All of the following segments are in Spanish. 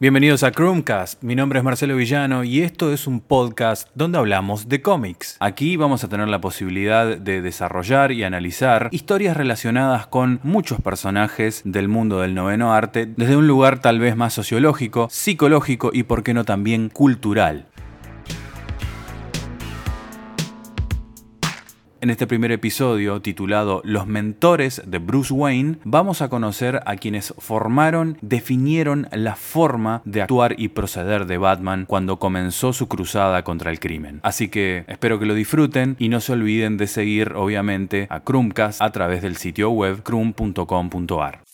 Bienvenidos a Chromecast, mi nombre es Marcelo Villano y esto es un podcast donde hablamos de cómics. Aquí vamos a tener la posibilidad de desarrollar y analizar historias relacionadas con muchos personajes del mundo del noveno arte desde un lugar tal vez más sociológico, psicológico y por qué no también cultural. En este primer episodio, titulado Los mentores de Bruce Wayne, vamos a conocer a quienes formaron, definieron la forma de actuar y proceder de Batman cuando comenzó su cruzada contra el crimen. Así que espero que lo disfruten y no se olviden de seguir, obviamente, a Chromecast a través del sitio web crum.com.ar.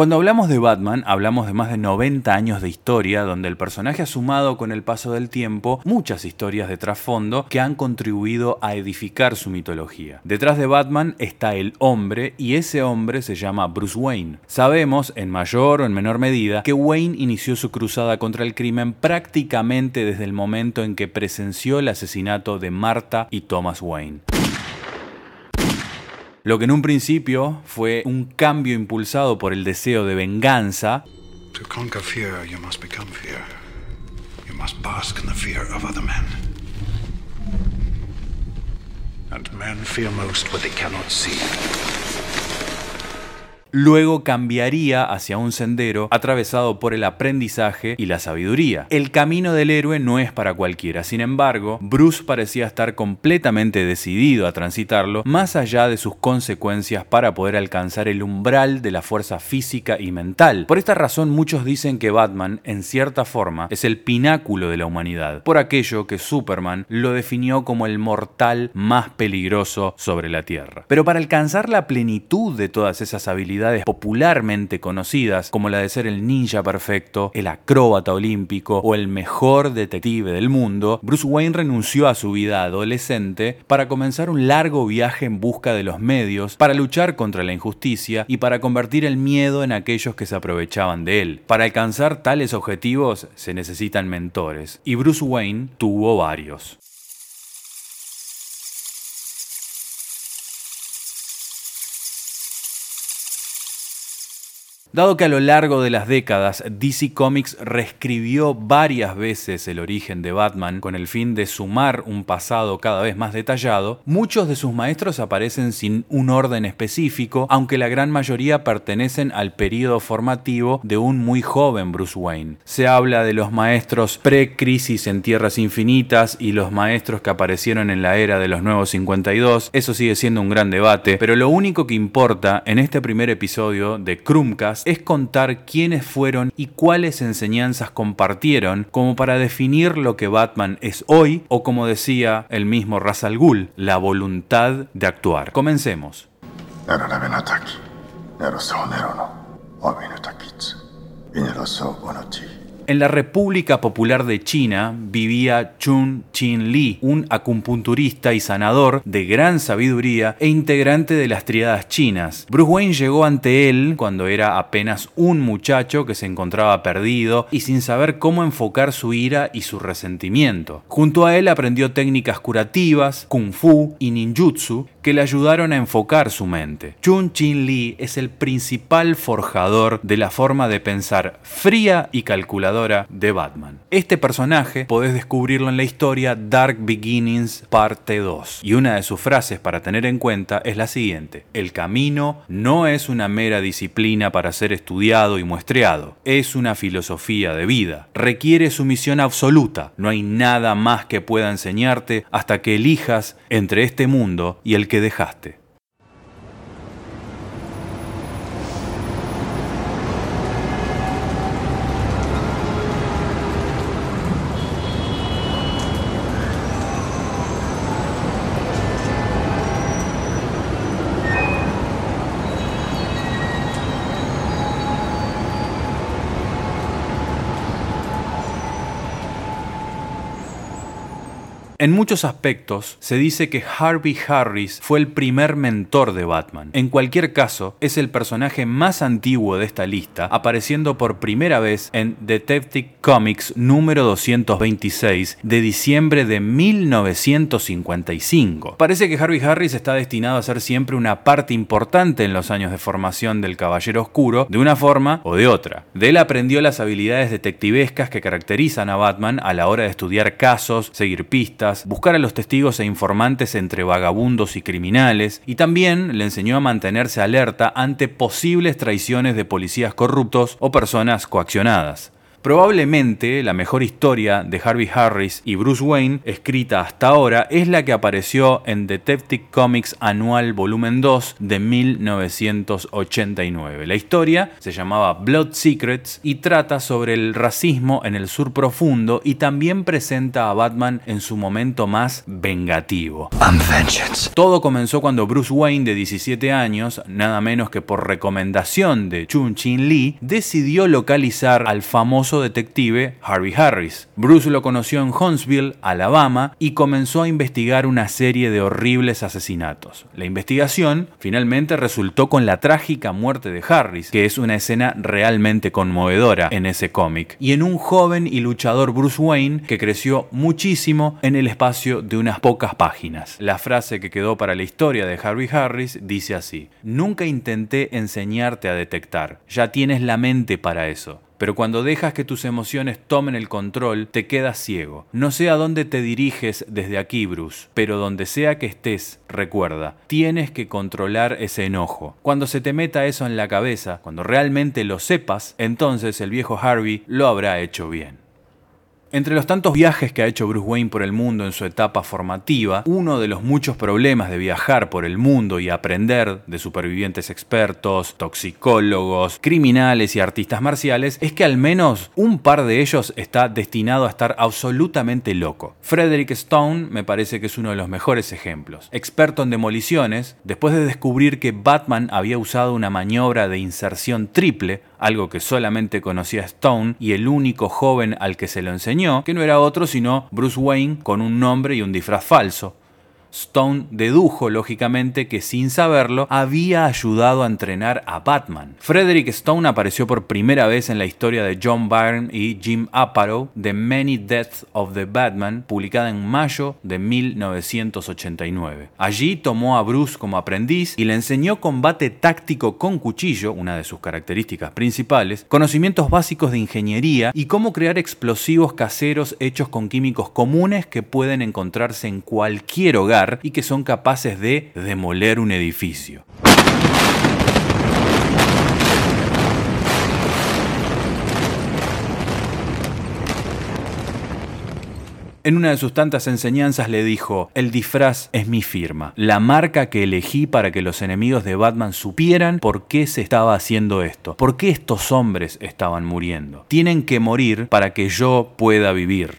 Cuando hablamos de Batman, hablamos de más de 90 años de historia, donde el personaje ha sumado con el paso del tiempo muchas historias de trasfondo que han contribuido a edificar su mitología. Detrás de Batman está el hombre, y ese hombre se llama Bruce Wayne. Sabemos, en mayor o en menor medida, que Wayne inició su cruzada contra el crimen prácticamente desde el momento en que presenció el asesinato de Martha y Thomas Wayne. Lo que en un principio fue un cambio impulsado por el deseo de venganza, To conquer fear, you must become fear. You must bask in the fear of other men. And men fear most what they cannot see. Luego cambiaría hacia un sendero atravesado por el aprendizaje y la sabiduría. El camino del héroe no es para cualquiera, sin embargo, Bruce parecía estar completamente decidido a transitarlo más allá de sus consecuencias para poder alcanzar el umbral de la fuerza física y mental. Por esta razón muchos dicen que Batman, en cierta forma, es el pináculo de la humanidad, por aquello que Superman lo definió como el mortal más peligroso sobre la Tierra. Pero para alcanzar la plenitud de todas esas habilidades, popularmente conocidas como la de ser el ninja perfecto, el acróbata olímpico o el mejor detective del mundo, Bruce Wayne renunció a su vida adolescente para comenzar un largo viaje en busca de los medios para luchar contra la injusticia y para convertir el miedo en aquellos que se aprovechaban de él. Para alcanzar tales objetivos se necesitan mentores y Bruce Wayne tuvo varios. Dado que a lo largo de las décadas DC Comics reescribió varias veces el origen de Batman con el fin de sumar un pasado cada vez más detallado, muchos de sus maestros aparecen sin un orden específico, aunque la gran mayoría pertenecen al periodo formativo de un muy joven Bruce Wayne. Se habla de los maestros pre-crisis en Tierras Infinitas y los maestros que aparecieron en la era de los Nuevos 52, eso sigue siendo un gran debate, pero lo único que importa en este primer episodio de Krumcast es contar quiénes fueron y cuáles enseñanzas compartieron como para definir lo que Batman es hoy o como decía el mismo Ra's al Ghul, la voluntad de actuar. Comencemos. En la República Popular de China vivía Chun Chin Li, un acupunturista y sanador de gran sabiduría e integrante de las triadas chinas. Bruce Wayne llegó ante él cuando era apenas un muchacho que se encontraba perdido y sin saber cómo enfocar su ira y su resentimiento. Junto a él aprendió técnicas curativas, kung fu y ninjutsu que le ayudaron a enfocar su mente. Chun Chin Li es el principal forjador de la forma de pensar fría y calculadora de Batman. Este personaje podés descubrirlo en la historia Dark Beginnings parte 2. Y una de sus frases para tener en cuenta es la siguiente. El camino no es una mera disciplina para ser estudiado y muestreado. Es una filosofía de vida. Requiere sumisión absoluta. No hay nada más que pueda enseñarte hasta que elijas entre este mundo y el que dejaste. En muchos aspectos se dice que Harvey Harris fue el primer mentor de Batman. En cualquier caso, es el personaje más antiguo de esta lista, apareciendo por primera vez en Detective Comics número 226 de diciembre de 1955. Parece que Harvey Harris está destinado a ser siempre una parte importante en los años de formación del Caballero Oscuro, de una forma o de otra. De aprendió las habilidades detectivescas que caracterizan a Batman a la hora de estudiar casos, seguir pistas, buscar a los testigos e informantes entre vagabundos y criminales, y también le enseñó a mantenerse alerta ante posibles traiciones de policías corruptos o personas coaccionadas. Probablemente la mejor historia de Harvey Harris y Bruce Wayne escrita hasta ahora es la que apareció en Detective Comics Anual Volumen 2 de 1989. La historia se llamaba Blood Secrets y trata sobre el racismo en el sur profundo y también presenta a Batman en su momento más vengativo. Todo comenzó cuando Bruce Wayne de 17 años, nada menos que por recomendación de Chun Chin Lee, decidió localizar al famoso detective Harvey Harris. Bruce lo conoció en Huntsville, Alabama, y comenzó a investigar una serie de horribles asesinatos. La investigación finalmente resultó con la trágica muerte de Harris, que es una escena realmente conmovedora en ese cómic, y en un joven y luchador Bruce Wayne que creció muchísimo en el espacio de unas pocas páginas. La frase que quedó para la historia de Harvey Harris dice así, Nunca intenté enseñarte a detectar, ya tienes la mente para eso. Pero cuando dejas que tus emociones tomen el control, te quedas ciego. No sé a dónde te diriges desde aquí, Bruce, pero donde sea que estés, recuerda, tienes que controlar ese enojo. Cuando se te meta eso en la cabeza, cuando realmente lo sepas, entonces el viejo Harvey lo habrá hecho bien. Entre los tantos viajes que ha hecho Bruce Wayne por el mundo en su etapa formativa, uno de los muchos problemas de viajar por el mundo y aprender de supervivientes expertos, toxicólogos, criminales y artistas marciales es que al menos un par de ellos está destinado a estar absolutamente loco. Frederick Stone me parece que es uno de los mejores ejemplos. Experto en demoliciones, después de descubrir que Batman había usado una maniobra de inserción triple, algo que solamente conocía Stone y el único joven al que se lo enseñó, que no era otro sino Bruce Wayne con un nombre y un disfraz falso. Stone dedujo lógicamente que sin saberlo había ayudado a entrenar a Batman. Frederick Stone apareció por primera vez en la historia de John Byrne y Jim Apatow The Many Deaths of the Batman, publicada en mayo de 1989. Allí tomó a Bruce como aprendiz y le enseñó combate táctico con cuchillo, una de sus características principales, conocimientos básicos de ingeniería y cómo crear explosivos caseros hechos con químicos comunes que pueden encontrarse en cualquier hogar y que son capaces de demoler un edificio. En una de sus tantas enseñanzas le dijo, el disfraz es mi firma, la marca que elegí para que los enemigos de Batman supieran por qué se estaba haciendo esto, por qué estos hombres estaban muriendo. Tienen que morir para que yo pueda vivir.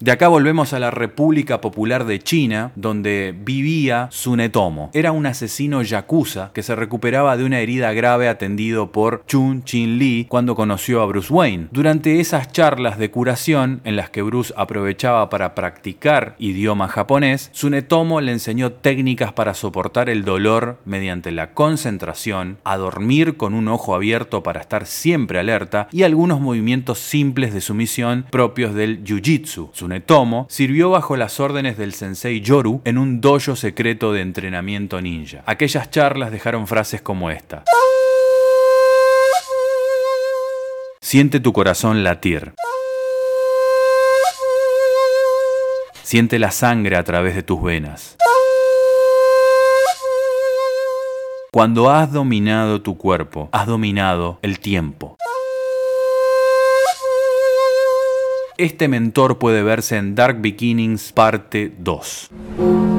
De acá volvemos a la República Popular de China, donde vivía Tsunetomo. Era un asesino yakuza que se recuperaba de una herida grave atendido por Chun Chin Lee cuando conoció a Bruce Wayne. Durante esas charlas de curación, en las que Bruce aprovechaba para practicar idioma japonés, Tsunetomo le enseñó técnicas para soportar el dolor mediante la concentración, a dormir con un ojo abierto para estar siempre alerta y algunos movimientos simples de sumisión propios del jiu-jitsu. Tomo sirvió bajo las órdenes del sensei Yoru en un dojo secreto de entrenamiento ninja. Aquellas charlas dejaron frases como esta. Siente tu corazón latir. Siente la sangre a través de tus venas. Cuando has dominado tu cuerpo, has dominado el tiempo. Este mentor puede verse en Dark Beginnings parte 2.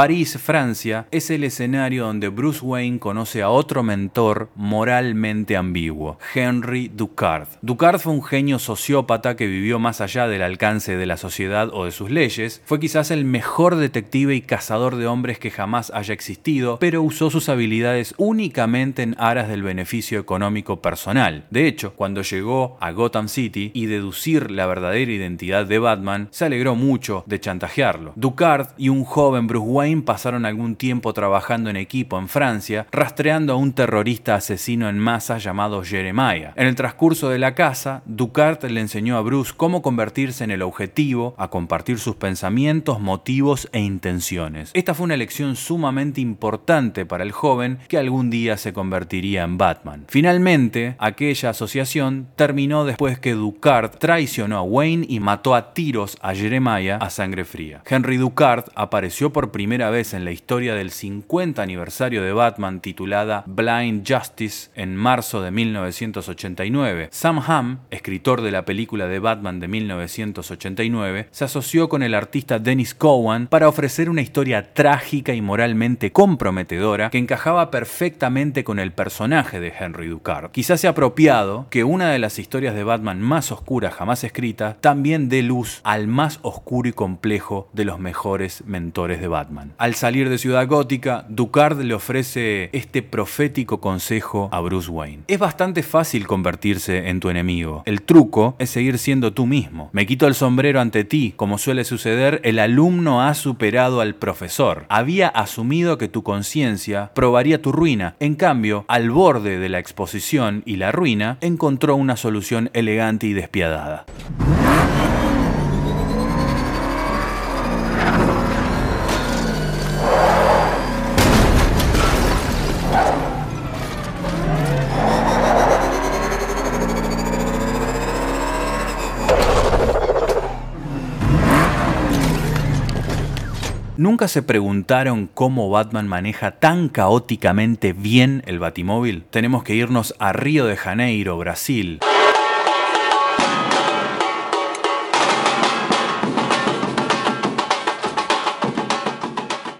París, Francia, es el escenario donde Bruce Wayne conoce a otro mentor moralmente ambiguo, Henry Ducard. Ducard fue un genio sociópata que vivió más allá del alcance de la sociedad o de sus leyes, fue quizás el mejor detective y cazador de hombres que jamás haya existido, pero usó sus habilidades únicamente en aras del beneficio económico personal. De hecho, cuando llegó a Gotham City y deducir la verdadera identidad de Batman, se alegró mucho de chantajearlo. Ducard y un joven Bruce Wayne pasaron algún tiempo trabajando en equipo en Francia, rastreando a un terrorista asesino en masa llamado Jeremiah. En el transcurso de la casa, Ducard le enseñó a Bruce cómo convertirse en el objetivo, a compartir sus pensamientos, motivos e intenciones. Esta fue una lección sumamente importante para el joven que algún día se convertiría en Batman. Finalmente, aquella asociación terminó después que Ducard traicionó a Wayne y mató a tiros a Jeremiah a sangre fría. Henry Ducard apareció por primera vez en la historia del 50 aniversario de Batman titulada Blind Justice en marzo de 1989. Sam Hamm, escritor de la película de Batman de 1989, se asoció con el artista Dennis Cowan para ofrecer una historia trágica y moralmente comprometedora que encajaba perfectamente con el personaje de Henry Ducard. Quizás sea apropiado que una de las historias de Batman más oscuras jamás escritas también dé luz al más oscuro y complejo de los mejores mentores de Batman. Al salir de Ciudad Gótica, Ducard le ofrece este profético consejo a Bruce Wayne. Es bastante fácil convertirse en tu enemigo. El truco es seguir siendo tú mismo. Me quito el sombrero ante ti. Como suele suceder, el alumno ha superado al profesor. Había asumido que tu conciencia probaría tu ruina. En cambio, al borde de la exposición y la ruina, encontró una solución elegante y despiadada. ¿Nunca se preguntaron cómo Batman maneja tan caóticamente bien el Batimóvil? Tenemos que irnos a Río de Janeiro, Brasil.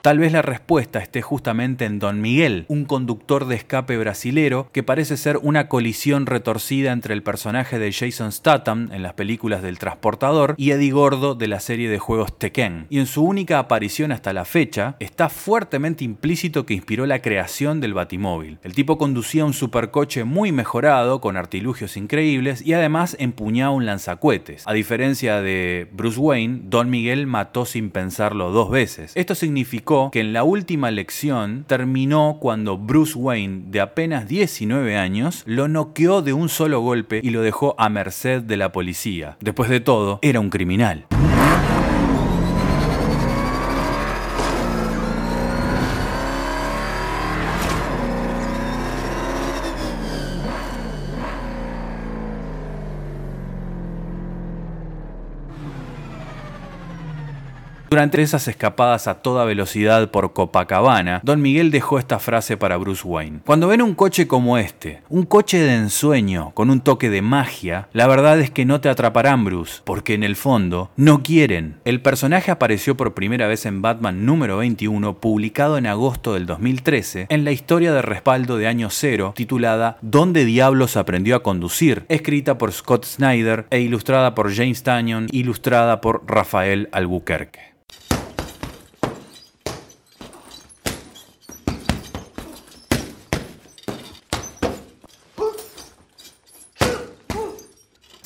Tal vez la respuesta esté justamente en Don Miguel, un conductor de escape brasilero que parece ser una colisión retorcida entre el personaje de Jason Statham en las películas del Transportador y Eddie Gordo de la serie de juegos Tekken. Y en su única aparición hasta la fecha, está fuertemente implícito que inspiró la creación del Batimóvil. El tipo conducía un supercoche muy mejorado, con artilugios increíbles y además empuñaba un lanzacuetes. A diferencia de Bruce Wayne, Don Miguel mató sin pensarlo dos veces. Esto significó que en la última lección terminó cuando Bruce Wayne, de apenas 19 años, lo noqueó de un solo golpe y lo dejó a merced de la policía. Después de todo, era un criminal. Durante esas escapadas a toda velocidad por Copacabana, Don Miguel dejó esta frase para Bruce Wayne. Cuando ven un coche como este, un coche de ensueño con un toque de magia, la verdad es que no te atraparán Bruce, porque en el fondo no quieren. El personaje apareció por primera vez en Batman número 21, publicado en agosto del 2013, en la historia de respaldo de año cero, titulada ¿Dónde diablos aprendió a conducir?, escrita por Scott Snyder e ilustrada por James Tanyon, ilustrada por Rafael Albuquerque.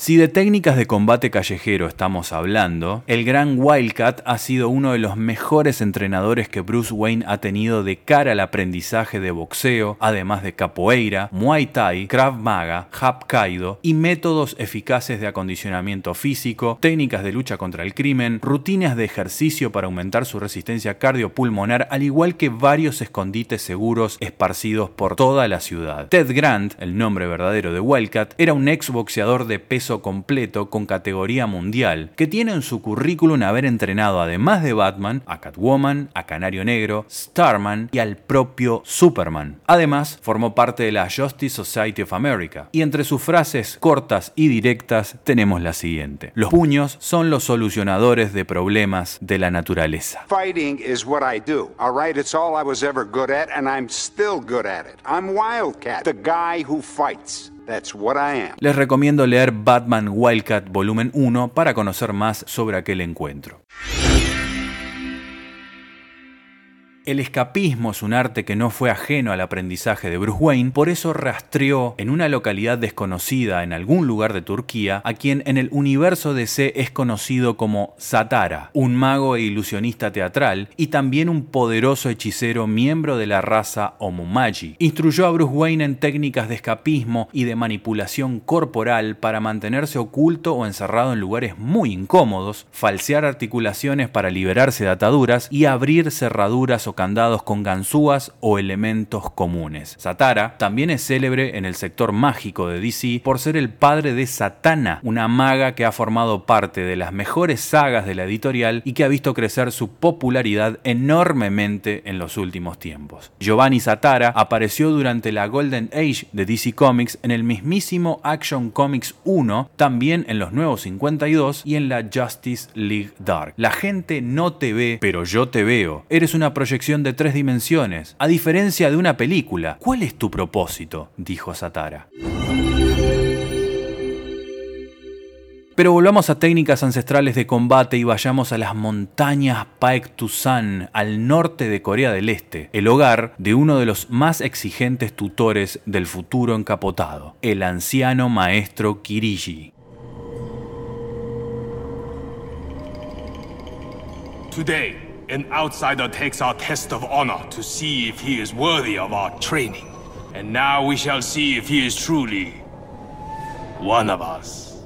Si de técnicas de combate callejero estamos hablando, el gran Wildcat ha sido uno de los mejores entrenadores que Bruce Wayne ha tenido de cara al aprendizaje de boxeo, además de capoeira, muay thai, krav maga, hapkido y métodos eficaces de acondicionamiento físico, técnicas de lucha contra el crimen, rutinas de ejercicio para aumentar su resistencia cardiopulmonar, al igual que varios escondites seguros esparcidos por toda la ciudad. Ted Grant, el nombre verdadero de Wildcat, era un ex boxeador de peso completo con categoría mundial, que tiene en su currículum haber entrenado además de Batman a Catwoman, a Canario Negro, Starman y al propio Superman. Además, formó parte de la Justice Society of America, y entre sus frases cortas y directas tenemos la siguiente. Los puños son los solucionadores de problemas de la naturaleza. Fighting is what I do. All right, it's all I was ever good at, and I'm still good at it. I'm Wildcat, the guy who fights. That's what I am. Les recomiendo leer Batman Wildcat Volumen 1 para conocer más sobre aquel encuentro. El escapismo es un arte que no fue ajeno al aprendizaje de Bruce Wayne, por eso rastreó en una localidad desconocida en algún lugar de Turquía a quien en el universo DC es conocido como Satara, un mago e ilusionista teatral y también un poderoso hechicero miembro de la raza Omumaji. Instruyó a Bruce Wayne en técnicas de escapismo y de manipulación corporal para mantenerse oculto o encerrado en lugares muy incómodos, falsear articulaciones para liberarse de ataduras y abrir cerraduras o candados con ganzúas o elementos comunes. Satara también es célebre en el sector mágico de DC por ser el padre de Satana, una maga que ha formado parte de las mejores sagas de la editorial y que ha visto crecer su popularidad enormemente en los últimos tiempos. Giovanni Satara apareció durante la Golden Age de DC Comics en el mismísimo Action Comics 1, también en los nuevos 52 y en la Justice League Dark. La gente no te ve, pero yo te veo. Eres una proyección de tres dimensiones, a diferencia de una película. ¿Cuál es tu propósito? dijo Satara. Pero volvamos a técnicas ancestrales de combate y vayamos a las montañas Paektusan, al norte de Corea del Este, el hogar de uno de los más exigentes tutores del futuro encapotado, el anciano maestro Kiriji. Today, an outsider takes our test of honor to see if he is worthy of our training. And now we shall see if he is truly one of us.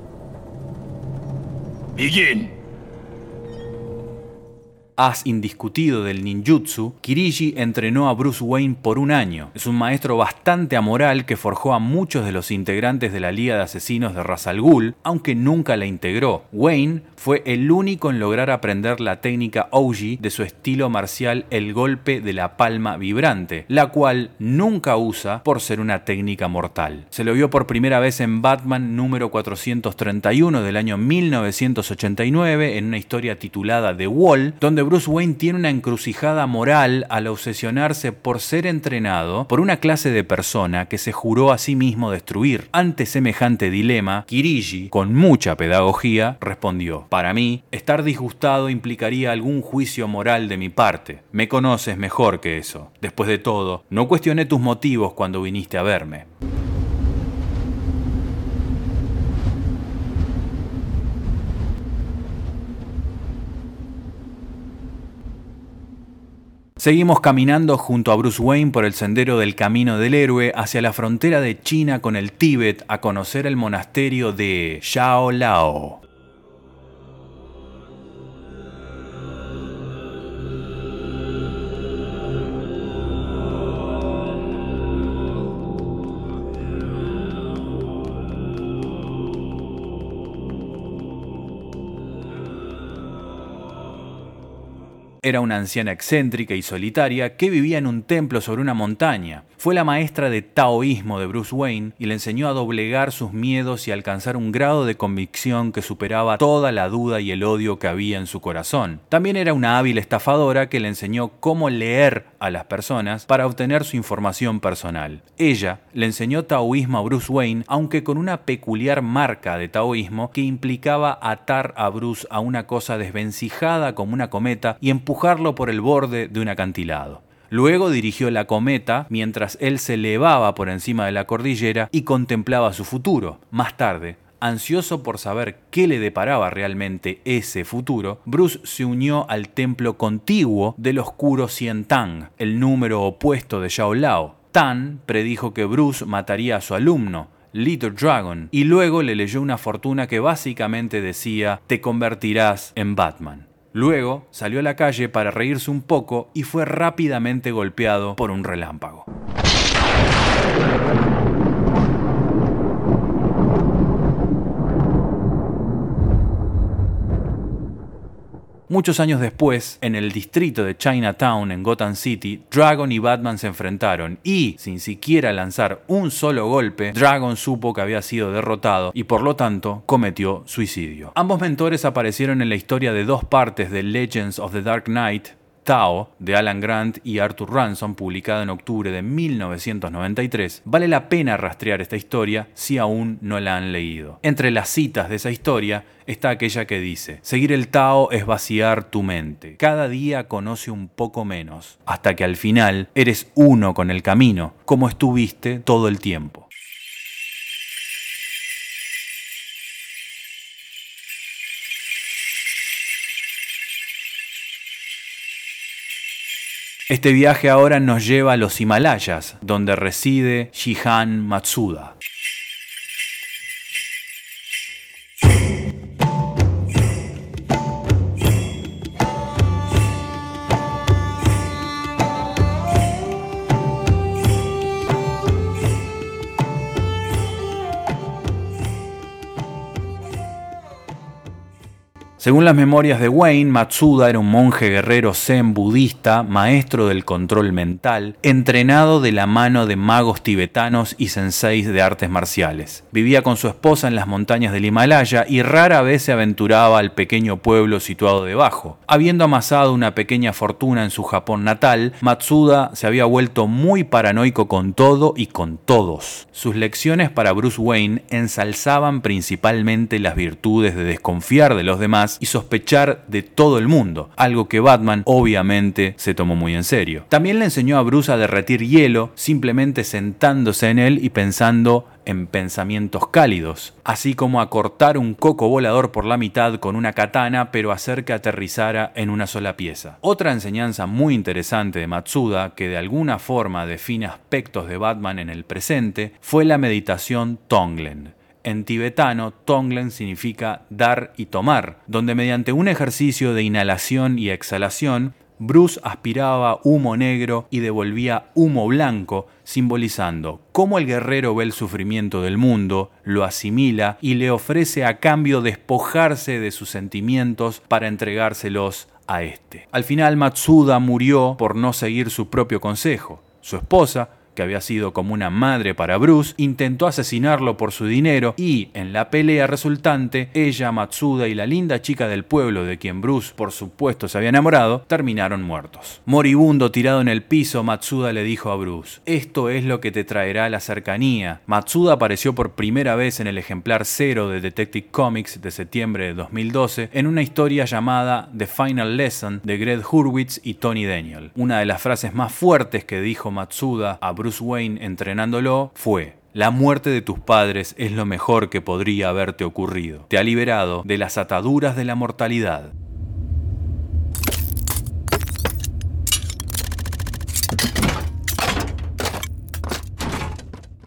Begin. As indiscutido del ninjutsu, Kiriji entrenó a Bruce Wayne por un año. Es un maestro bastante amoral que forjó a muchos de los integrantes de la Liga de Asesinos de Ra's al Ghul, aunque nunca la integró. Wayne fue el único en lograr aprender la técnica Oji de su estilo marcial el golpe de la palma vibrante, la cual nunca usa por ser una técnica mortal. Se lo vio por primera vez en Batman número 431 del año 1989 en una historia titulada The Wall, donde Bruce Wayne tiene una encrucijada moral al obsesionarse por ser entrenado por una clase de persona que se juró a sí mismo destruir. Ante semejante dilema, Kiriji, con mucha pedagogía, respondió, para mí, estar disgustado implicaría algún juicio moral de mi parte. Me conoces mejor que eso. Después de todo, no cuestioné tus motivos cuando viniste a verme. Seguimos caminando junto a Bruce Wayne por el sendero del Camino del Héroe hacia la frontera de China con el Tíbet a conocer el monasterio de Shaolao. Era una anciana excéntrica y solitaria que vivía en un templo sobre una montaña. Fue la maestra de taoísmo de Bruce Wayne y le enseñó a doblegar sus miedos y alcanzar un grado de convicción que superaba toda la duda y el odio que había en su corazón. También era una hábil estafadora que le enseñó cómo leer a las personas para obtener su información personal. Ella le enseñó taoísmo a Bruce Wayne, aunque con una peculiar marca de taoísmo que implicaba atar a Bruce a una cosa desvencijada como una cometa y empujarlo por el borde de un acantilado. Luego dirigió la cometa mientras él se elevaba por encima de la cordillera y contemplaba su futuro. Más tarde, ansioso por saber qué le deparaba realmente ese futuro, Bruce se unió al templo contiguo del oscuro Cien Tang, el número opuesto de Xiao Lao. Tan predijo que Bruce mataría a su alumno, Little Dragon, y luego le leyó una fortuna que básicamente decía, te convertirás en Batman. Luego salió a la calle para reírse un poco y fue rápidamente golpeado por un relámpago. Muchos años después, en el distrito de Chinatown en Gotham City, Dragon y Batman se enfrentaron y, sin siquiera lanzar un solo golpe, Dragon supo que había sido derrotado y por lo tanto cometió suicidio. Ambos mentores aparecieron en la historia de dos partes de Legends of the Dark Knight, Tao, de Alan Grant y Arthur Ransom, publicada en octubre de 1993, vale la pena rastrear esta historia si aún no la han leído. Entre las citas de esa historia está aquella que dice, seguir el Tao es vaciar tu mente. Cada día conoce un poco menos, hasta que al final eres uno con el camino, como estuviste todo el tiempo. Este viaje ahora nos lleva a los Himalayas, donde reside Shihan Matsuda. Según las memorias de Wayne, Matsuda era un monje guerrero zen budista, maestro del control mental, entrenado de la mano de magos tibetanos y senseis de artes marciales. Vivía con su esposa en las montañas del Himalaya y rara vez se aventuraba al pequeño pueblo situado debajo. Habiendo amasado una pequeña fortuna en su Japón natal, Matsuda se había vuelto muy paranoico con todo y con todos. Sus lecciones para Bruce Wayne ensalzaban principalmente las virtudes de desconfiar de los demás y sospechar de todo el mundo, algo que Batman obviamente se tomó muy en serio. También le enseñó a Bruce a derretir hielo simplemente sentándose en él y pensando en pensamientos cálidos, así como a cortar un coco volador por la mitad con una katana, pero hacer que aterrizara en una sola pieza. Otra enseñanza muy interesante de Matsuda, que de alguna forma define aspectos de Batman en el presente, fue la meditación Tonglen. En tibetano, Tonglen significa dar y tomar, donde mediante un ejercicio de inhalación y exhalación, Bruce aspiraba humo negro y devolvía humo blanco, simbolizando cómo el guerrero ve el sufrimiento del mundo, lo asimila y le ofrece a cambio despojarse de sus sentimientos para entregárselos a este. Al final Matsuda murió por no seguir su propio consejo. Su esposa, que había sido como una madre para Bruce, intentó asesinarlo por su dinero y, en la pelea resultante, ella, Matsuda y la linda chica del pueblo de quien Bruce, por supuesto, se había enamorado, terminaron muertos. Moribundo tirado en el piso, Matsuda le dijo a Bruce, esto es lo que te traerá la cercanía. Matsuda apareció por primera vez en el ejemplar cero de Detective Comics de septiembre de 2012 en una historia llamada The Final Lesson de Greg Hurwitz y Tony Daniel. Una de las frases más fuertes que dijo Matsuda a Bruce Wayne entrenándolo fue, la muerte de tus padres es lo mejor que podría haberte ocurrido. Te ha liberado de las ataduras de la mortalidad.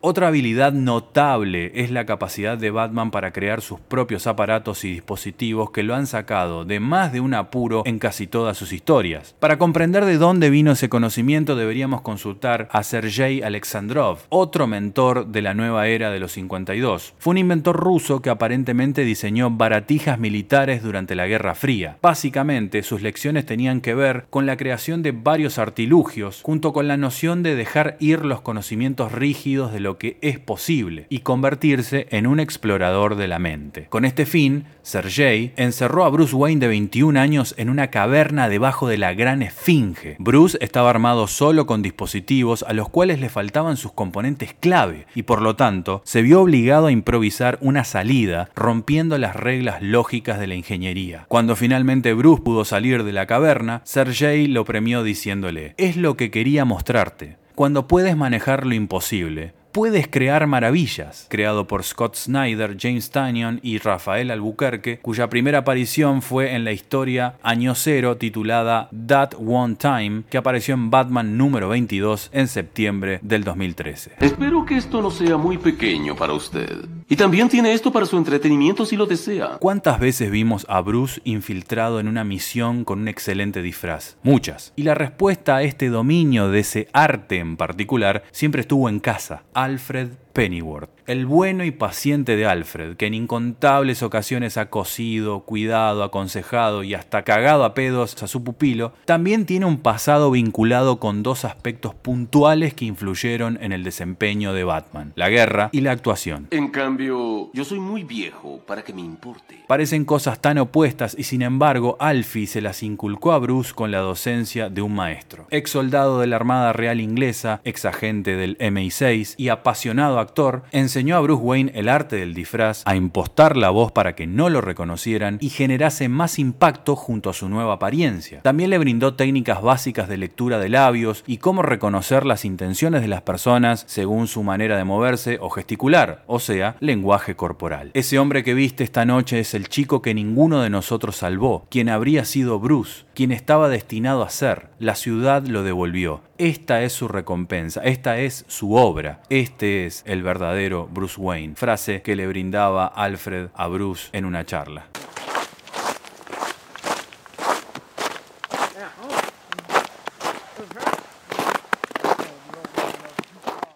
Otra habilidad notable es la capacidad de Batman para crear sus propios aparatos y dispositivos que lo han sacado de más de un apuro en casi todas sus historias. Para comprender de dónde vino ese conocimiento deberíamos consultar a Sergei Alexandrov, otro mentor de la nueva era de los 52. Fue un inventor ruso que aparentemente diseñó baratijas militares durante la Guerra Fría. Básicamente, sus lecciones tenían que ver con la creación de varios artilugios, junto con la noción de dejar ir los conocimientos rígidos de lo que es posible y convertirse en un explorador de la mente. Con este fin, Sergei encerró a Bruce Wayne de 21 años en una caverna debajo de la Gran Esfinge. Bruce estaba armado solo con dispositivos a los cuales le faltaban sus componentes clave y por lo tanto se vio obligado a improvisar una salida rompiendo las reglas lógicas de la ingeniería. Cuando finalmente Bruce pudo salir de la caverna, Sergei lo premió diciéndole, es lo que quería mostrarte. Cuando puedes manejar lo imposible, Puedes crear maravillas, creado por Scott Snyder, James Tannion y Rafael Albuquerque, cuya primera aparición fue en la historia Año Cero titulada That One Time, que apareció en Batman número 22 en septiembre del 2013. Espero que esto no sea muy pequeño para usted. Y también tiene esto para su entretenimiento si lo desea. ¿Cuántas veces vimos a Bruce infiltrado en una misión con un excelente disfraz? Muchas. Y la respuesta a este dominio de ese arte en particular siempre estuvo en casa. Alfred Pennyworth, el bueno y paciente de Alfred, que en incontables ocasiones ha cosido, cuidado, aconsejado y hasta cagado a pedos a su pupilo, también tiene un pasado vinculado con dos aspectos puntuales que influyeron en el desempeño de Batman, la guerra y la actuación. En cambio, yo soy muy viejo para que me importe. Parecen cosas tan opuestas y sin embargo Alfie se las inculcó a Bruce con la docencia de un maestro. Ex soldado de la Armada Real Inglesa, ex agente del MI6 y apasionado actor, enseñó a Bruce Wayne el arte del disfraz, a impostar la voz para que no lo reconocieran y generase más impacto junto a su nueva apariencia. También le brindó técnicas básicas de lectura de labios y cómo reconocer las intenciones de las personas según su manera de moverse o gesticular, o sea, lenguaje corporal. Ese hombre que viste esta noche es el chico que ninguno de nosotros salvó, quien habría sido Bruce, quien estaba destinado a ser. La ciudad lo devolvió. Esta es su recompensa, esta es su obra, este es el verdadero Bruce Wayne, frase que le brindaba Alfred a Bruce en una charla.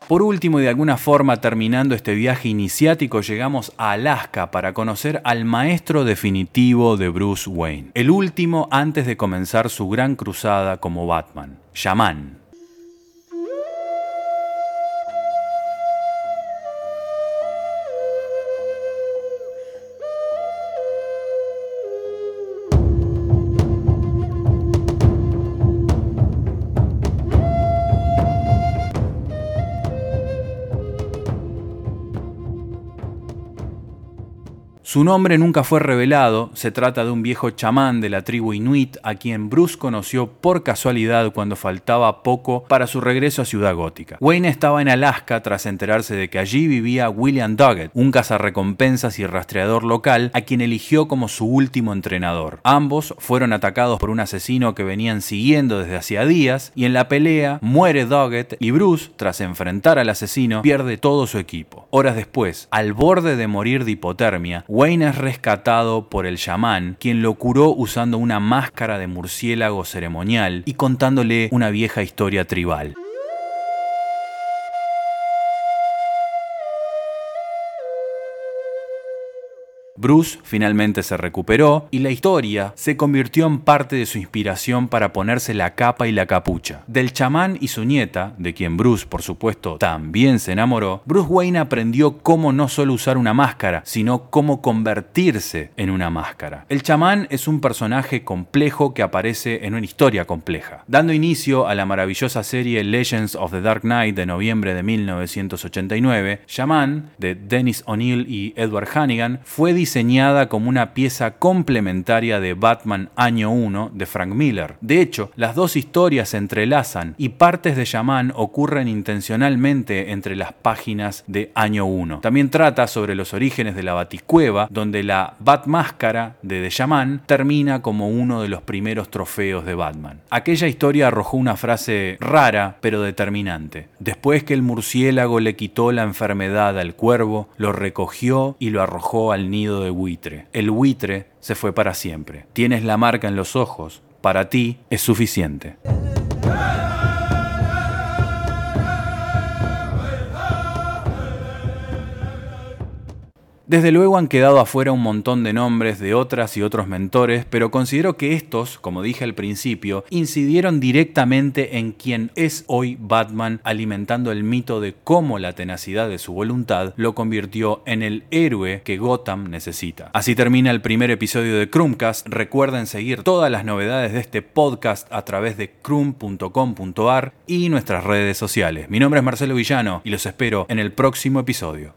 Por último y de alguna forma terminando este viaje iniciático llegamos a Alaska para conocer al maestro definitivo de Bruce Wayne, el último antes de comenzar su gran cruzada como Batman, Shaman. Su nombre nunca fue revelado, se trata de un viejo chamán de la tribu Inuit a quien Bruce conoció por casualidad cuando faltaba poco para su regreso a Ciudad Gótica. Wayne estaba en Alaska tras enterarse de que allí vivía William Doggett, un cazarrecompensas y rastreador local a quien eligió como su último entrenador. Ambos fueron atacados por un asesino que venían siguiendo desde hacía días y en la pelea muere Doggett y Bruce, tras enfrentar al asesino, pierde todo su equipo. Horas después, al borde de morir de hipotermia, Wayne es rescatado por el chamán, quien lo curó usando una máscara de murciélago ceremonial y contándole una vieja historia tribal. Bruce finalmente se recuperó y la historia se convirtió en parte de su inspiración para ponerse la capa y la capucha. Del chamán y su nieta, de quien Bruce por supuesto también se enamoró, Bruce Wayne aprendió cómo no solo usar una máscara, sino cómo convertirse en una máscara. El chamán es un personaje complejo que aparece en una historia compleja. Dando inicio a la maravillosa serie Legends of the Dark Knight de noviembre de 1989, Shaman, de Dennis O'Neill y Edward Hannigan, fue diseñada como una pieza complementaria de Batman Año 1 de Frank Miller. De hecho, las dos historias se entrelazan y partes de Shaman ocurren intencionalmente entre las páginas de Año 1. También trata sobre los orígenes de la Baticueva, donde la Batmáscara de The Shaman termina como uno de los primeros trofeos de Batman. Aquella historia arrojó una frase rara pero determinante. Después que el murciélago le quitó la enfermedad al cuervo, lo recogió y lo arrojó al nido de buitre. El buitre se fue para siempre. Tienes la marca en los ojos. Para ti es suficiente. Desde luego han quedado afuera un montón de nombres de otras y otros mentores, pero considero que estos, como dije al principio, incidieron directamente en quien es hoy Batman, alimentando el mito de cómo la tenacidad de su voluntad lo convirtió en el héroe que Gotham necesita. Así termina el primer episodio de Chromecast. Recuerden seguir todas las novedades de este podcast a través de crum.com.ar y nuestras redes sociales. Mi nombre es Marcelo Villano y los espero en el próximo episodio.